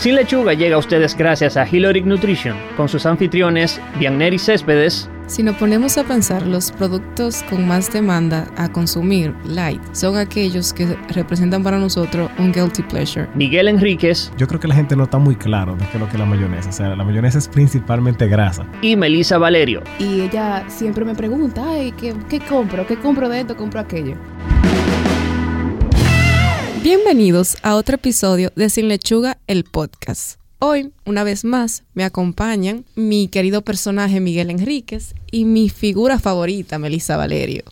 Sin Lechuga llega a ustedes gracias a Hiloric Nutrition, con sus anfitriones Bianeri Céspedes. Si nos ponemos a pensar, los productos con más demanda a consumir, light, son aquellos que representan para nosotros un guilty pleasure. Miguel Enríquez. Yo creo que la gente no está muy claro de qué es lo que es la mayonesa. O sea, la mayonesa es principalmente grasa. Y Melissa Valerio. Y ella siempre me pregunta, ay, ¿qué, qué compro? ¿Qué compro de esto? ¿Compro aquello? Bienvenidos a otro episodio de Sin Lechuga, el podcast. Hoy, una vez más, me acompañan mi querido personaje Miguel Enríquez y mi figura favorita, Melissa Valerio.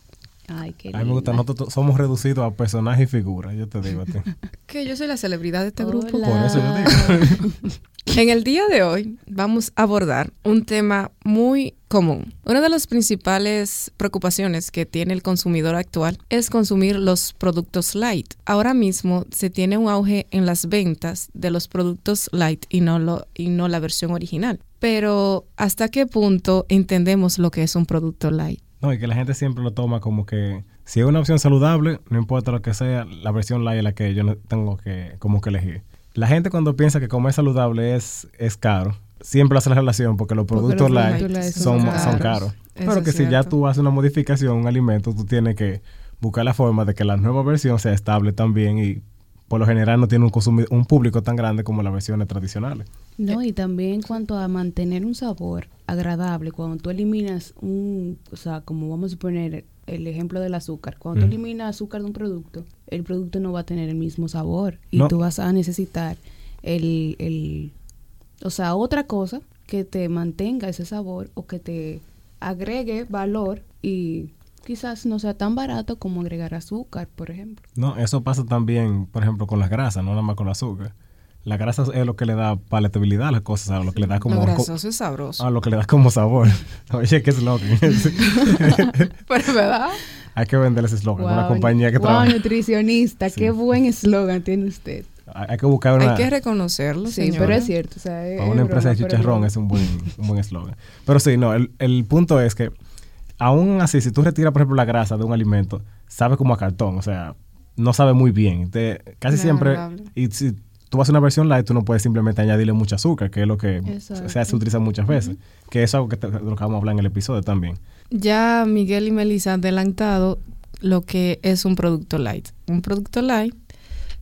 Ay, qué A mí me gusta, nosotros somos reducidos a personaje y figura, yo te digo a ti. Que yo soy la celebridad de este Hola. grupo. Por eso yo digo. En el día de hoy vamos a abordar un tema muy común. Una de las principales preocupaciones que tiene el consumidor actual es consumir los productos light. Ahora mismo se tiene un auge en las ventas de los productos light y no, lo, y no la versión original. Pero ¿hasta qué punto entendemos lo que es un producto light? No, y que la gente siempre lo toma como que si es una opción saludable, no importa lo que sea, la versión light es la que yo no tengo que como que elegir. La gente cuando piensa que comer saludable es, es caro, siempre hace la relación porque los Porque productos los light son, son son caros. Pero que si ya tú haces una modificación, un alimento, tú tienes que buscar la forma de que la nueva versión sea estable también y por lo general no tiene un, un público tan grande como las versiones tradicionales. No, y también en cuanto a mantener un sabor agradable, cuando tú eliminas un, o sea, como vamos a poner el ejemplo del azúcar, cuando tú eliminas azúcar de un producto, el producto no va a tener el mismo sabor y No. tú vas a necesitar el, el, o sea, otra cosa que te mantenga ese sabor o que te agregue valor y quizás no sea tan barato como agregar azúcar, por ejemplo. No, eso pasa también, por ejemplo, con las grasas, no nada más con el azúcar. La grasa es lo que le da palatabilidad a las cosas, a lo que le da como Lo co- grasoso es sabroso. a lo que le da como sabor. Oye, qué eslogan. Pero ¿verdad? Hay que vender ese eslogan. Una Wow, compañía que wow, trabaja. nutricionista, Sí. qué buen eslogan tiene usted. Hay hay que buscar una, Hay que reconocerlo, Sí, señora. pero es cierto. O sea, es- para una es empresa de broma, chicharrón es un buen un buen eslogan. Pero sí, no, el, el punto es que aún así, si tú retiras, por ejemplo, la grasa de un alimento, sabe como a cartón, o sea, no sabe muy bien. Te- casi No siempre, agradable. y si tú haces una versión light, tú no puedes simplemente añadirle mucho azúcar, que es lo que Exacto. o sea, se utiliza muchas veces. Que eso es algo que te- lo que vamos a hablar en el episodio también. Ya Miguel y Melissa han adelantado lo que es un producto light. Un producto light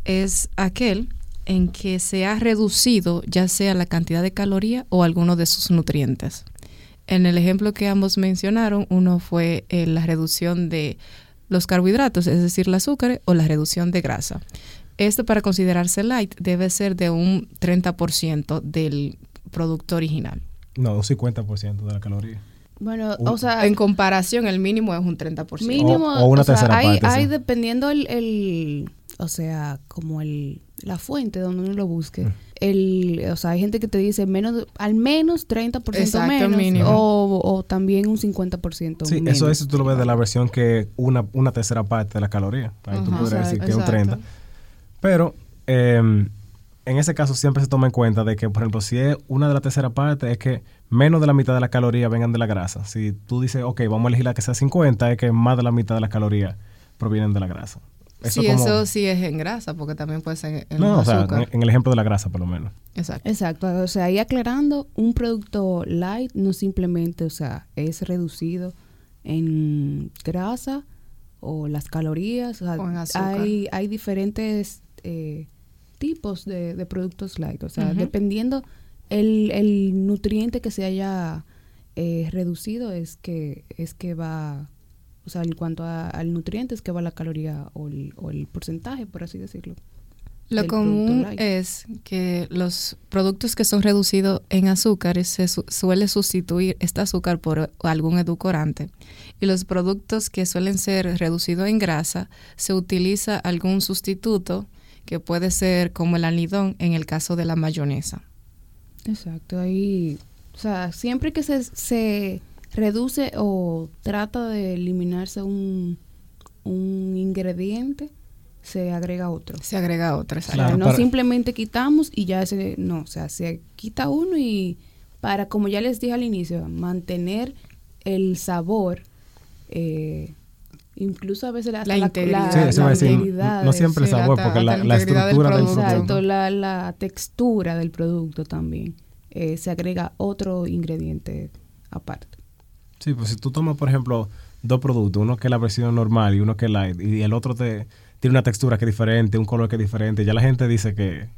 es aquel en que se ha reducido ya sea la cantidad de caloría o alguno de sus nutrientes. En el ejemplo que ambos mencionaron, uno fue eh, la reducción de los carbohidratos, es decir, el azúcar, o la reducción de grasa. Esto para considerarse light debe ser de un 30% del producto original. No, un 50% de la caloría. Bueno, o sea, En comparación, el mínimo es un 30%. mínimo, O- o una sea, tercera hay, parte, hay sí. dependiendo el, el, o sea, como el, la fuente donde uno lo busque. Mm. El, o sea, hay gente que te dice menos, al menos 30% Exacto, menos mínimo. o, o también un 50% Sí, menos. eso es si tú lo ves de la versión que una, una tercera parte de la caloría. Ahí tú podrías decir que es un Exacto. 30. Pero eh, en ese caso siempre se toma en cuenta de que, por ejemplo, si es una de la tercera parte, es que menos de la mitad de la caloría vengan de la grasa. Si tú dices, ok, vamos a elegir la que sea 50, es que más de la mitad de la caloría provienen de la grasa. Sí, como- eso sí es en grasa, porque también puede ser en No, o sea, azúcar. en, el ejemplo de la grasa, por lo menos. Exacto. Exacto, o sea, y aclarando, un producto light no simplemente, o sea, es reducido en grasa o las calorías, o sea, O en azúcar. hay, hay diferentes eh, tipos de, de productos light, o sea, dependiendo el, el nutriente que se haya eh, reducido es que es que va, o sea, en cuanto a- al nutriente es que va la caloría o el, o el porcentaje, por así decirlo. Lo común es que los productos que son reducidos en azúcares se su- suele sustituir este azúcar por algún edulcorante. Y los productos que suelen ser reducidos en grasa se utiliza algún sustituto que puede ser como el almidón en el caso de la mayonesa. Exacto, ahí, o sea, siempre que se, se reduce o trata de eliminarse un, un ingrediente, se agrega otro. Se agrega otra. O sea, Claro, no para- simplemente quitamos y ya ese, no, o sea, se quita uno y para, como ya les dije al inicio, mantener el sabor, eh, incluso a veces hasta La integridad. Sí, eso la iba a decir, integridad no siempre el sí, sabor, hasta- porque la, la la integridad del estructura del producto. producto. Exacto, la, la textura del producto también. Eh, se agrega otro ingrediente aparte. Sí, pues si tú tomas, por ejemplo, dos productos, uno que es la versión normal y uno que es light, y el otro te, tiene una textura que es diferente, un color que es diferente, ya la gente dice que,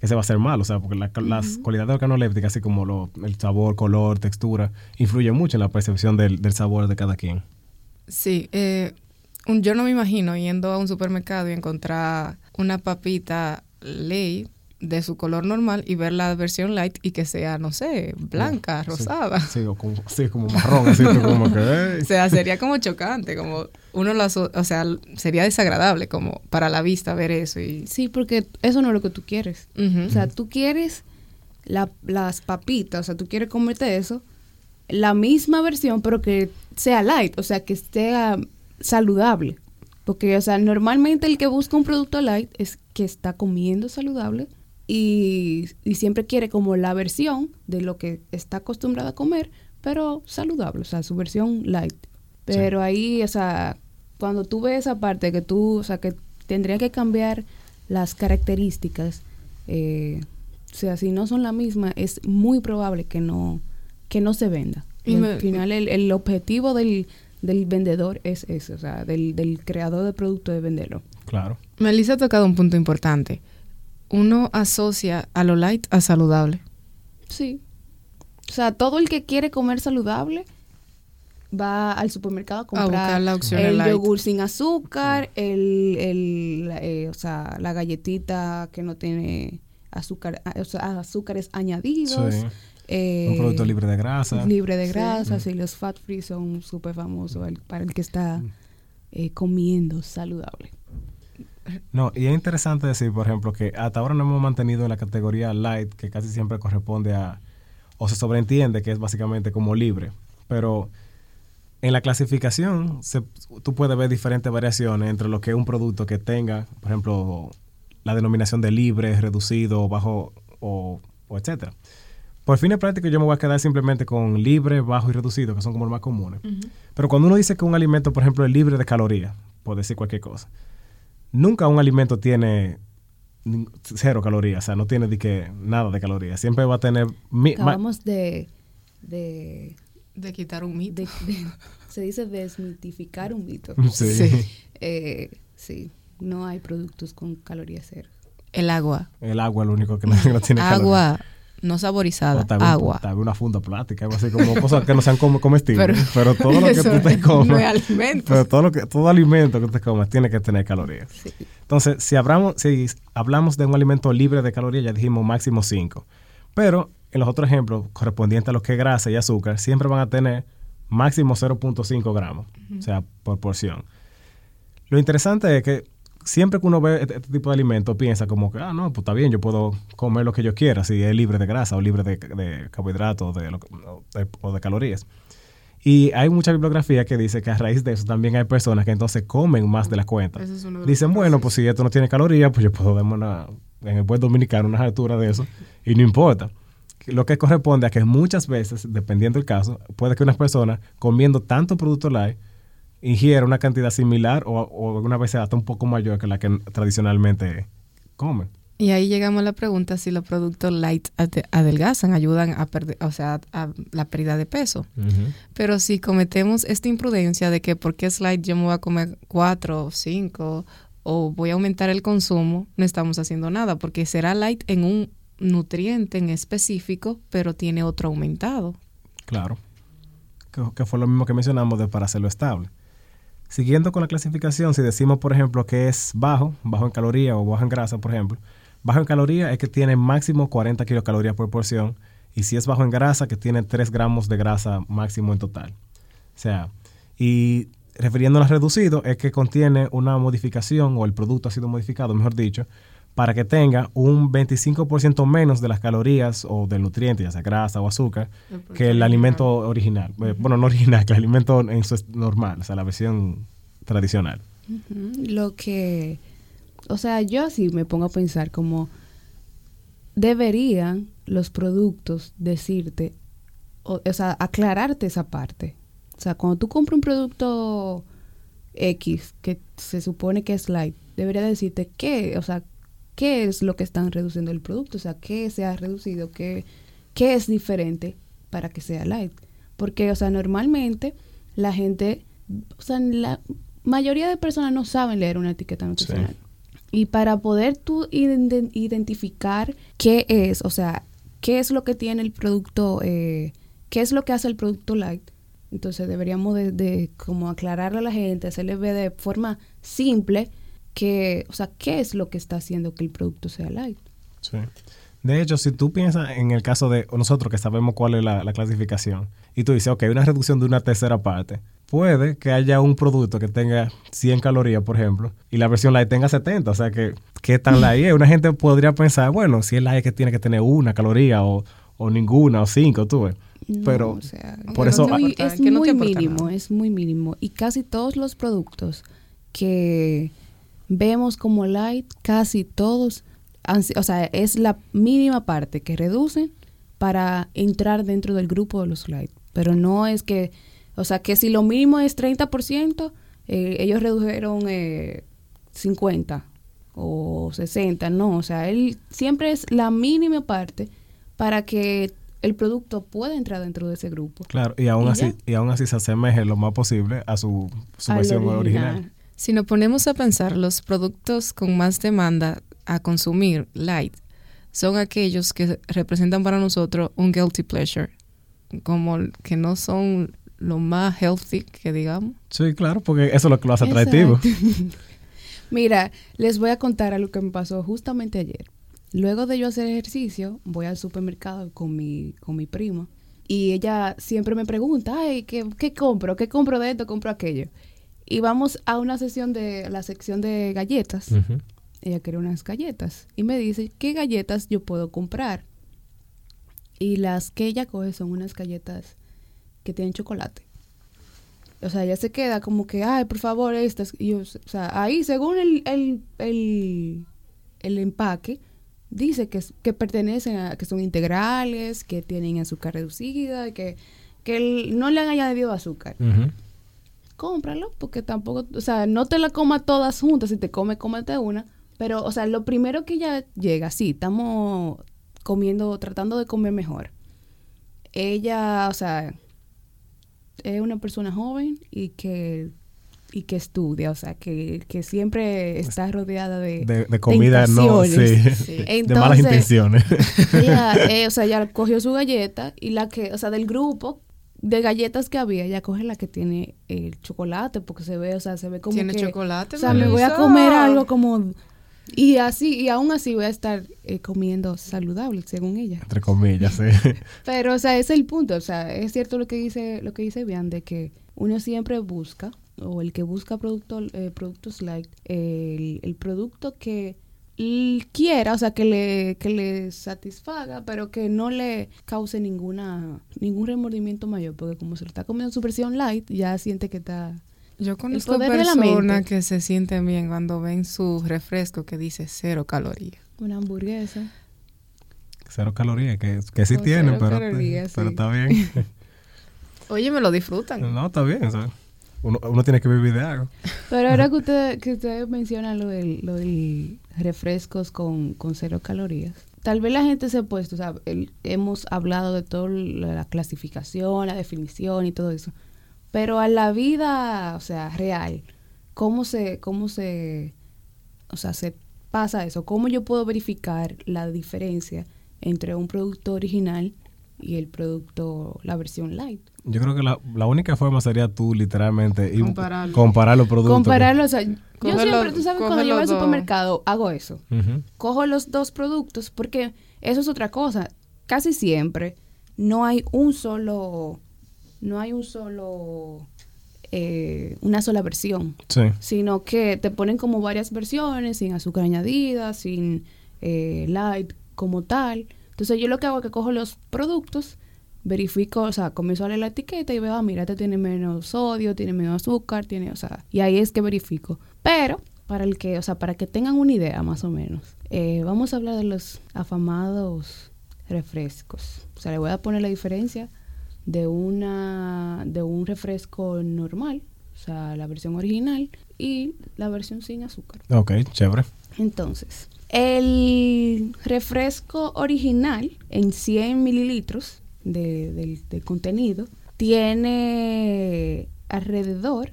que se va a hacer mal, o sea, porque la- las cualidades organolépticas, así como lo- el sabor, color, textura, influyen mucho en la percepción del, del sabor de cada quien. Sí, eh, un- yo no me imagino yendo a un supermercado y encontrar una papita ley de su color normal y ver la versión light y que sea, no sé, blanca, Sí, rosada. Sí, o como, sí, como marrón, así como que... O sea, sería como chocante, como uno lo o sea, sería desagradable como para la vista ver eso y Sí, porque eso no es lo que tú quieres. O sea, tú quieres la- las papitas, o sea, tú quieres comerte eso, la misma versión, pero que sea light, o sea, que sea saludable. Porque, o sea, normalmente el que busca un producto light es que está comiendo saludable y, y siempre quiere como la versión de lo que está acostumbrado a comer, pero saludable, o sea, su versión light. Pero ahí, o sea, cuando tú ves esa parte que tú, o sea, que tendría que cambiar las características, eh, o sea, si no son la misma, es muy probable que no, que no se venda. Y al me- final, el, el objetivo del, del vendedor es ese, o sea, del, del creador de producto de venderlo. Claro. Melissa ha tocado un punto importante. Uno asocia a lo light a saludable. Sí. O sea, todo el que quiere comer saludable va al supermercado a comprar la opción el light. yogur sin azúcar, el, el la- eh, o sea, la galletita que no tiene azúcar, a- o sea, azúcares añadidos. Sí. eh, Un producto libre de grasa. libre de Sí. grasas y los fat free son súper famosos el- para el que está eh, comiendo saludable. No, y es interesante decir, por ejemplo, que hasta ahora no hemos mantenido en la categoría light, que casi siempre corresponde a, o se sobreentiende que es básicamente como libre. Pero en la clasificación, se- tú puedes ver diferentes variaciones entre lo que es un producto que tenga, por ejemplo, la denominación de libre, reducido, bajo o, o etcétera. Por fines prácticos yo me voy a quedar simplemente con libre, bajo y reducido, que son como los más comunes. Pero cuando uno dice que un alimento, por ejemplo, es libre de calorías, por decir cualquier cosa, nunca un alimento tiene cero calorías, o sea, no tiene de que nada de calorías. Siempre va a tener... mi- Acabamos de, de, De quitar un mito. de- de- se dice desmitificar un mito. Sí. Sí. Eh, sí, no hay productos con calorías cero. El agua. El agua es lo único que no, no tiene calorías. No O saborizada. vez- agua. tal vez una funda plástica, algo así como cosas que no sean comestibles. Pero, Pero- todo lo que tú te comes... no es alimento. Pero todo, lo que, todo alimento que te comes tiene que tener calorías. Sí. Entonces, si hablamos, si hablamos de un alimento libre de calorías, ya dijimos máximo 5. Pero en los otros ejemplos, correspondientes a lo que es grasa y azúcar, siempre van a tener máximo 0.5 gramos, o sea, por porción. Lo interesante es que siempre que uno ve este, este tipo de alimentos, piensa como que, ah, no, pues está bien, yo puedo comer lo que yo quiera, si es libre de grasa o libre de, de carbohidratos de o de, o de calorías. Y hay mucha bibliografía que dice que a raíz de eso también hay personas que entonces comen más de la cuenta. Es Dicen, bueno, pues si esto no tiene calorías, pues yo puedo darme una, en el buen dominicano unas alturas de eso y no importa. Lo que corresponde a que muchas veces, dependiendo del caso, puede que una persona comiendo tanto producto light ingiera una cantidad similar o, o alguna vez hasta un poco mayor que la que tradicionalmente come. Y ahí llegamos a la pregunta si los productos light ade- adelgazan, ayudan a perder, o sea, a la pérdida de peso. Pero si cometemos esta imprudencia de que porque es light yo me voy a comer cuatro o cinco o voy a aumentar el consumo, no estamos haciendo nada porque será light en un nutriente en específico, pero tiene otro aumentado. Claro. Que, que fue lo mismo que mencionamos de para hacerlo estable. Siguiendo con la clasificación, si decimos, por ejemplo, que es bajo, bajo en calorías o bajo en grasa, por ejemplo, bajo en calorías es que tiene máximo 40 kilocalorías por porción y si es bajo en grasa, que tiene 3 gramos de grasa máximo en total. O sea, y refiriéndonos a reducido, es que contiene una modificación o el producto ha sido modificado, mejor dicho, para que tenga un 25% menos de las calorías o del nutriente, ya sea grasa o azúcar, que el alimento original. Eh, Bueno, no original, que el alimento en su normal, o sea, la versión tradicional. Lo que, o sea, yo así me pongo a pensar como deberían los productos decirte, o, o sea, aclararte esa parte. O sea, cuando tú compras un producto X, que se supone que es light, debería decirte qué, o sea, qué es lo que están reduciendo el producto, o sea, qué se ha reducido, qué, qué es diferente para que sea light. Porque, o sea, normalmente la gente, o sea, la mayoría de personas no saben leer una etiqueta nutricional. Y para poder tú iden- identificar qué es, o sea, qué es lo que tiene el producto, eh, qué es lo que hace el producto light, entonces deberíamos de, de como aclararle a la gente, hacerle ver de forma simple que, o sea, qué es lo que está haciendo que el producto sea light. Sí. De hecho, si tú piensas en el caso de nosotros que sabemos cuál es la, la clasificación y tú dices, ok, una reducción de una tercera parte, puede que haya un producto que tenga 100 calorías, por ejemplo, y la versión light tenga 70, o sea que, ¿qué tan light es? Una gente podría pensar, bueno, si es light que tiene que tener una caloría o, o ninguna o cinco, tú ves. No, Pero o sea, por eso... no te muy- es que no muy mínimo, nada. es muy mínimo. Y casi todos los productos que vemos como light, casi todos, o sea, es la mínima parte que reducen para entrar dentro del grupo de los light. Pero no es que, o sea, que si lo mínimo es 30%, eh, ellos redujeron eh, 50 o 60, no, o sea, él siempre es la mínima parte para que el producto pueda entrar dentro de ese grupo. Claro, y aún ¿Y así, ya? y aún así se asemeje lo más posible a su, versión original. Si nos ponemos a pensar, los productos con más demanda a consumir light son aquellos que representan para nosotros un guilty pleasure, como que no son lo más healthy que digamos. Sí, claro, porque eso es lo que lo hace atractivo. Mira, les voy a contar algo que me pasó justamente ayer. Luego de yo hacer ejercicio, voy al supermercado con mi, con mi prima y ella siempre me pregunta, ay, ¿qué, qué compro? ¿Qué compro de esto? ¿Compro aquello? Y vamos a una sesión de la sección de galletas. Ella quiere unas galletas y me dice, ¿qué galletas yo puedo comprar? Y las que ella coge son unas galletas que tienen chocolate. O sea, ella se queda como que, ay, por favor, estas. Y yo, o sea, ahí, según el, el, el, el empaque, dice que, que pertenecen a, que son integrales, que tienen azúcar reducida, que, que el- no le han añadido azúcar. Ujú. Cómpralo, porque tampoco, o sea, no te la comas todas juntas, si te comes, cómete una. Pero, o sea, lo primero que ya llega, sí, estamos comiendo, tratando de comer mejor. Ella, o sea, es una persona joven y que y que estudia, o sea, que, que siempre está rodeada de, De, de comida no, sí. de malas intenciones. ella, eh, o sea, ella cogió su galleta y la que, o sea, del grupo de galletas que había, ella coge la que tiene el chocolate porque se ve, o sea, se ve como Tiene que, chocolate. o sea, me voy a comer algo como y así y aún así voy a estar eh, comiendo saludable según ella. Entre comillas, sí. Pero, o sea, ese es el punto. O sea, es cierto lo que dice, lo que dice Bian, de que uno siempre busca, o el que busca producto, eh, productos light, el, el producto que quiera, o sea, que le, que le satisfaga, pero que no le cause ninguna, ningún remordimiento mayor, porque como se lo está comiendo en su versión light, ya siente que está... Yo conozco poder de la personas que se sienten bien cuando ven su refresco que dice cero calorías. Una hamburguesa. Cero calorías, que, que sí Con tienen, cero pero, calorías, pero sí. está bien. Oye, me lo disfrutan. no, está bien. o sea, uno, uno tiene que vivir de algo. Pero ahora que usted, que usted menciona lo del, lo del refrescos con, con cero calorías, tal vez la gente se ha puesto, o sea, el- hemos hablado de toda la, la clasificación, la definición y todo eso, pero a la vida, o sea, real, ¿cómo se, cómo se, o sea, se pasa eso? ¿Cómo yo puedo verificar la diferencia entre un producto original y el producto, la versión light? Yo creo que la, la única forma sería tú literalmente ir- Compararlo. comparar los productos. Compararlo, o sea, yo siempre, los- tú sabes, cuando yo voy al supermercado, hago eso. Cojo los dos productos porque eso es otra cosa. Casi siempre no hay un solo, no hay un solo, eh, una sola versión, Sí. sino que te ponen como varias versiones, sin azúcar añadida, sin eh, light como tal. Entonces yo lo que hago es que cojo los productos, verifico, o sea, comienzo a leer la etiqueta y veo, ah, mira, este tiene menos sodio, tiene menos azúcar, tiene, o sea, y ahí es que verifico. Pero, para el que, o sea, para que tengan una idea más o menos, eh, vamos a hablar de los afamados refrescos. O sea, le voy a poner la diferencia de una, de un refresco normal, o sea, la versión original y la versión sin azúcar. Ok, chévere. Entonces, el refresco original en 100 mililitros de, del- del contenido tiene alrededor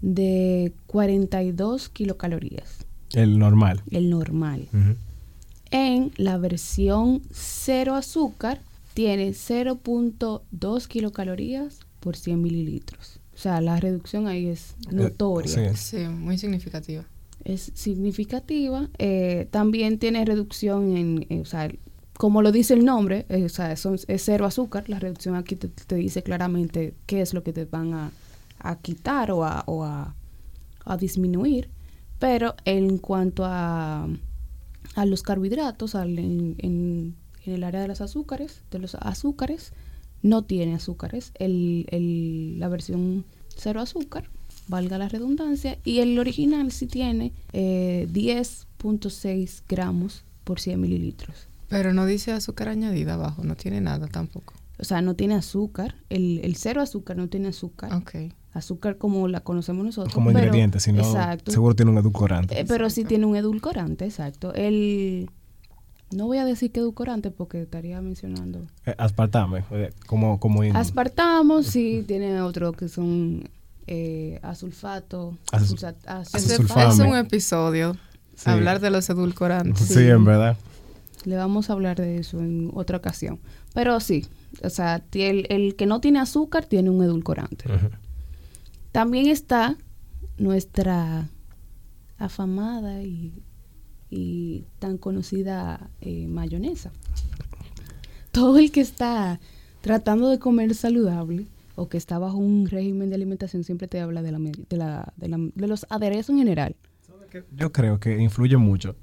de 42 kilocalorías, El normal. el normal. En la versión cero azúcar tiene 0.2 kilocalorías por 100 mililitros. O sea, la reducción ahí es notoria. sí. Sí, muy significativa. es significativa. Eh, también tiene reducción en, eh, o sea, como lo dice el nombre, eh, o sea, son- es cero azúcar. La reducción aquí te, dice claramente qué es lo que te van a, quitar o, a, disminuir. Pero en cuanto a, los carbohidratos, en, el área de los azúcares, de los azúcares, no tiene azúcares. La versión cero azúcar, valga la redundancia, y el original sí tiene eh, 10.6 gramos por 100 mililitros. Pero no dice azúcar añadida abajo, no tiene nada tampoco. O sea, no tiene azúcar. El, el cero azúcar no tiene azúcar. Ok. Azúcar como la conocemos nosotros. Como pero- ingrediente, si no, Exacto. seguro tiene un edulcorante. Eh, pero sí tiene un edulcorante, exacto. El... No voy a decir que edulcorante porque estaría mencionando. Eh, aspartame, eh, como, como in- Aspartamo, sí, tiene otro que son eh, asulfato. Asu- asulsa- asul- Ese Asulfame. es un episodio. Sí. Hablar de los edulcorantes. Sí, sí. en verdad. Le vamos a hablar de eso en otra ocasión. Pero sí, o sea, el, el que no tiene azúcar tiene un edulcorante. También está nuestra afamada y, y tan conocida eh, mayonesa. Todo el que está tratando de comer saludable o que está bajo un régimen de alimentación siempre te habla de, la, me- de, la- de la- de los aderezos en general. Yo creo que influye mucho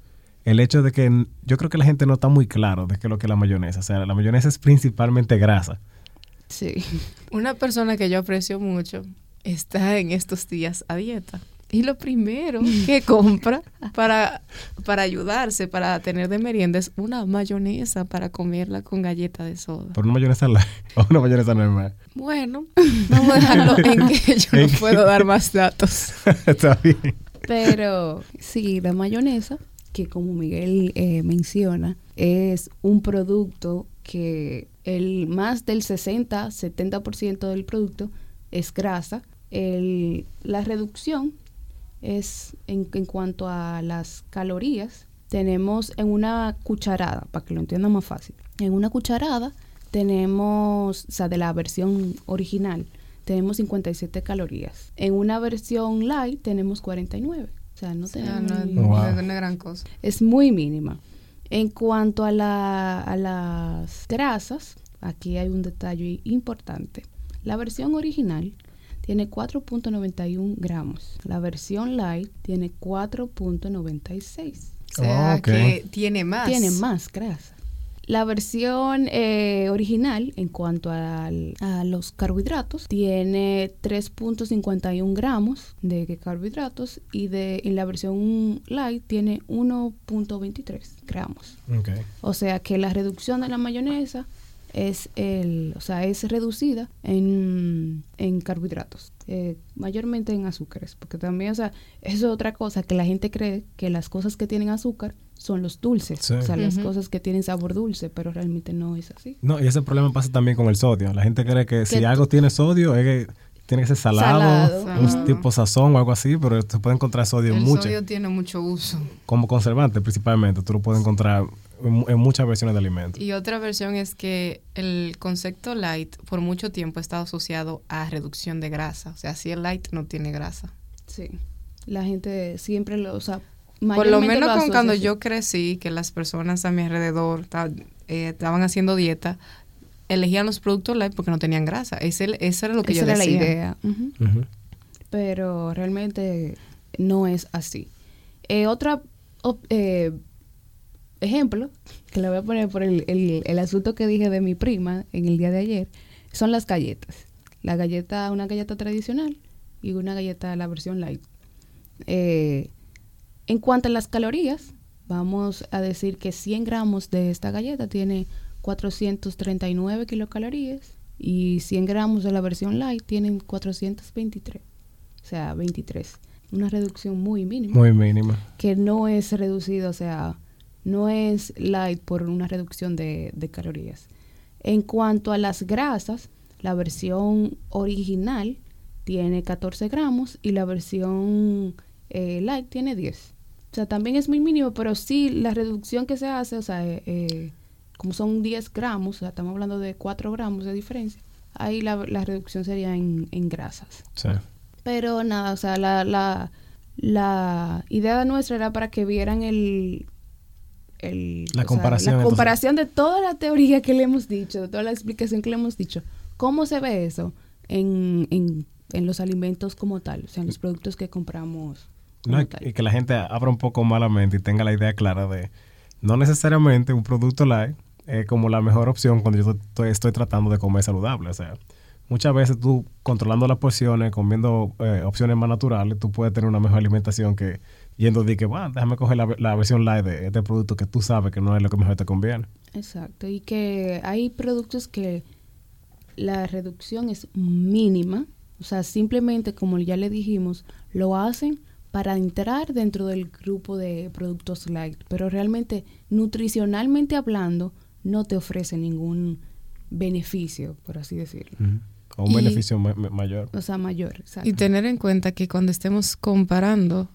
el hecho de que yo creo que la gente no está muy claro de qué es lo que es la mayonesa. O sea, la mayonesa es principalmente grasa. Sí. Una persona que yo aprecio mucho está en estos días a dieta. Y lo primero que compra para, para ayudarse, para tener de merienda, es una mayonesa para comerla con galleta de soda. Por una mayonesa light o una mayonesa normal. Bueno, vamos a dejarlo en que yo no puedo dar más datos. Está bien. Pero sí, la mayonesa, que como Miguel eh, menciona, es un producto que el más del 60-70% del producto es grasa. El- la reducción es en, en cuanto a las calorías. Tenemos en una cucharada, para que lo entiendan más fácil, en una cucharada tenemos, o sea, de la versión original, tenemos 57 calorías. En una versión light tenemos 49. O sea, no O sea, no, ni- no Wow. es una gran cosa. es muy mínima. En cuanto a, la- a las grasas, aquí hay un detalle importante. La versión original tiene 4.91 gramos. La versión light tiene 4.96. O sea, Oh, ok. que tiene más. Tiene más grasa. La versión eh, original, en cuanto al- a los carbohidratos, tiene 3.51 gramos de carbohidratos y de, en la versión light tiene 1.23 gramos. O sea que la reducción de la mayonesa es el, o sea, es reducida en, en carbohidratos, eh, mayormente en azúcares, porque también, o sea, eso es otra cosa que la gente cree que las cosas que tienen azúcar son los dulces, Sí. o sea, las cosas que tienen sabor dulce, pero realmente no es así. No, y ese problema pasa también con el sodio. La gente cree que si algo tiene sodio es que tiene que ser salado, Salado, un tipo sazón o algo así, pero se puede encontrar sodio en El mucho. sodio tiene mucho uso. Como conservante principalmente, tú lo puedes encontrar en, mu- en muchas versiones de alimentos. Y otra versión es que el concepto light por mucho tiempo ha estado asociado a reducción de grasa. O sea, si el light no tiene grasa. Sí. La gente siempre lo, o sea, Por lo menos con cuando así. yo crecí, que las personas a mi alrededor eh, estaban haciendo dieta, elegían los productos light porque no tenían grasa. Ese, eso era lo que Esa yo era la decía. idea. Ujú. Ujú. pero realmente no es así. Eh, otra op- eh, ejemplo, que le voy a poner por el, el- el asunto que dije de mi prima en el día de ayer, son las galletas. La galleta, una galleta tradicional y una galleta la versión light. Eh, en cuanto a las calorías, vamos a decir que 100 gramos de esta galleta tiene 439 kilocalorías y 100 gramos de la versión light tienen 423. O sea, 23. Una reducción muy mínima. Muy mínima. Que no es reducido, o sea, no es light por una reducción de, de calorías. En cuanto a las grasas, la versión original tiene 14 gramos y la versión eh, light tiene 10. O sea, también es muy mínimo, pero sí la reducción que se hace, o sea, eh, eh, como son 10 gramos, o sea, estamos hablando de 4 gramos de diferencia, ahí la, la reducción sería en, en grasas. Sí. Pero nada, o sea, la, la, la idea nuestra era para que vieran el... el La sea, comparación, la comparación de toda la teoría que le hemos dicho, de toda la explicación que le hemos dicho. ¿Cómo se ve eso en, en, en los alimentos como tal? O sea, en los productos que compramos como No, y- tal. y que la gente abra un poco más la mente y tenga la idea clara de no necesariamente un producto light es como la mejor opción cuando yo estoy, estoy tratando de comer saludable. O sea, muchas veces tú controlando las porciones, comiendo eh, opciones más naturales, tú puedes tener una mejor alimentación que yendo de que, bueno, déjame coger la, la versión light de este producto que tú sabes que no es lo que mejor te conviene. Exacto, y que hay productos que la reducción es mínima, o sea, simplemente como ya le dijimos, lo hacen para entrar dentro del grupo de productos light, pero realmente nutricionalmente hablando no te ofrece ningún beneficio, por así decirlo. O un Y- beneficio ma- ma- mayor. O sea, mayor, exacto. Y tener en cuenta que cuando estemos comparando,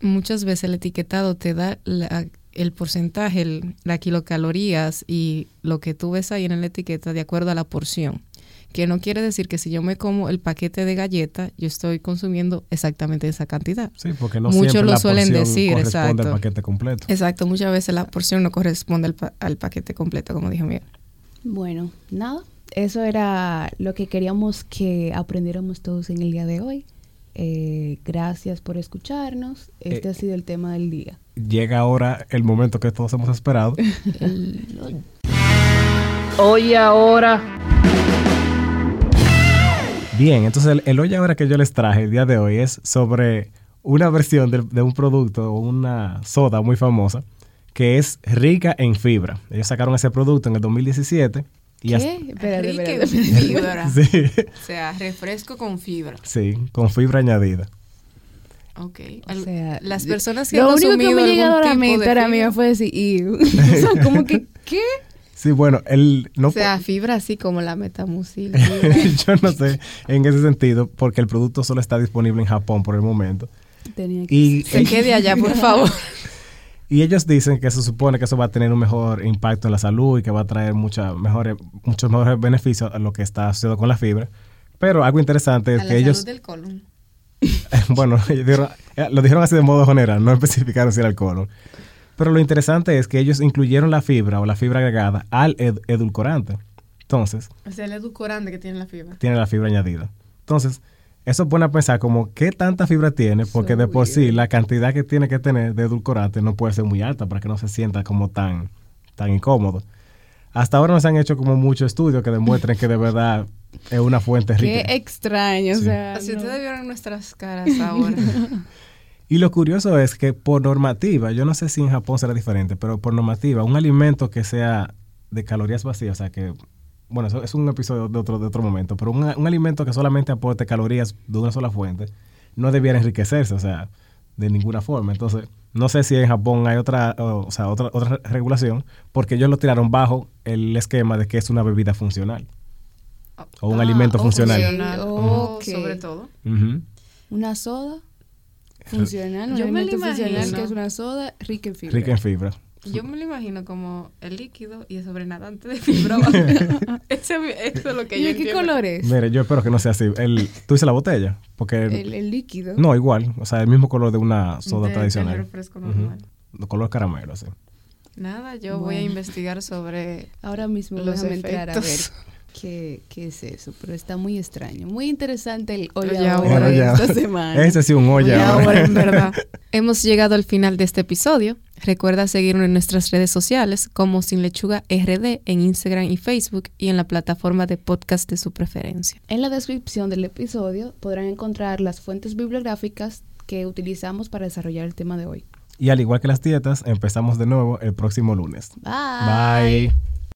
muchas veces el etiquetado te da la- el porcentaje, el- la kilocalorías y lo que tú ves ahí en la etiqueta de acuerdo a la porción. Que no quiere decir que si yo me como el paquete de galleta, yo estoy consumiendo exactamente esa cantidad. Sí, porque no Muchos siempre lo la suelen porción decir, corresponde al exacto. paquete completo. Exacto, muchas veces la porción no corresponde al, pa- al paquete completo, como dijo Miguel. Bueno, nada, eso era lo que queríamos que aprendiéramos todos en el día de hoy. Eh, gracias por escucharnos. Este Eh, ha sido el tema del día. Llega ahora el momento que todos hemos esperado. Hoy ahora. Bien, entonces el, el hoy ahora que yo les traje el día de hoy es sobre una versión de, de un producto una soda muy famosa que es rica en fibra. Ellos sacaron ese producto en el 2017 y hasta- ¿Qué? Espérate, Rica espérate. en fibra. sí, O sea, refresco con fibra. sí, con fibra añadida. Ok. O sea, las personas que Lo han único que me ha llegado a la mente mismo fibra- fue decir, o sea, como que, ¿qué? Sí, bueno, el no O sea, fibra así como la metamucil. yo no sé en ese sentido porque el producto solo está disponible en Japón por el momento. Tenía que Y, Se quede allá, por favor. y ellos dicen que se supone que eso va a tener un mejor impacto en la salud y que va a traer mucha mejores, muchos mejores beneficios a lo que está asociado con la fibra. Pero algo interesante es que ellos, del colon. bueno, dijeron- eh, lo dijeron así de modo general, no especificaron si era el colon. Pero lo interesante es que ellos incluyeron la fibra o la fibra agregada al ed- edulcorante. Entonces, O sea, el edulcorante que tiene la fibra. tiene la fibra añadida. Entonces, eso pone a pensar como qué tanta fibra tiene, porque de por sí la cantidad que tiene que tener de edulcorante no puede ser muy alta para que no se sienta como tan, tan incómodo. Hasta ahora no se han hecho como muchos estudios que demuestren que de verdad es una fuente Qué rica. extraño, o sea. Si no. ustedes vieron nuestras caras ahora. Y lo curioso es que por normativa, yo no sé si en Japón será diferente, pero por normativa, un alimento que sea de calorías vacías, o sea que, bueno, eso es un episodio de otro, de otro momento, pero un, un alimento que solamente aporte calorías de una sola fuente, no debiera enriquecerse, o sea, de ninguna forma. Entonces, no sé si en Japón hay otra, o, o sea, otra, otra regulación, porque ellos lo tiraron bajo el esquema de que es una bebida funcional. O un alimento o funcional. Ok. Sobre todo. Ujú. Una soda funcional, un Yo me alimento lo funcional que es una soda rica en fibra. Rica en fibra. Yo me lo imagino como el líquido y el sobrenadante de fibra. Eso es lo que ¿Y yo de qué entiendo. color es? Mire, yo espero que no sea así. El, ¿Tú dices la botella? Porque... El, el líquido. No, igual. O sea, el mismo color de una soda De- tradicional. del refresco normal. De color caramelo, así. Nada, yo voy a investigar sobre Ahora mismo los déjame entrar a ver efectos. Qué, qué es eso, pero está muy extraño. Muy interesante el Oye, ahora de esta semana. Ese sí un olla. Ahora, en verdad. Hemos llegado al final de este episodio. Recuerda seguirnos en nuestras redes sociales como Sin Lechuga RD en Instagram y Facebook y en la plataforma de podcast de su preferencia. En la descripción del episodio podrán encontrar las fuentes bibliográficas que utilizamos para desarrollar el tema de hoy. Y al igual que las dietas, empezamos de nuevo el próximo lunes. Bye. Bye.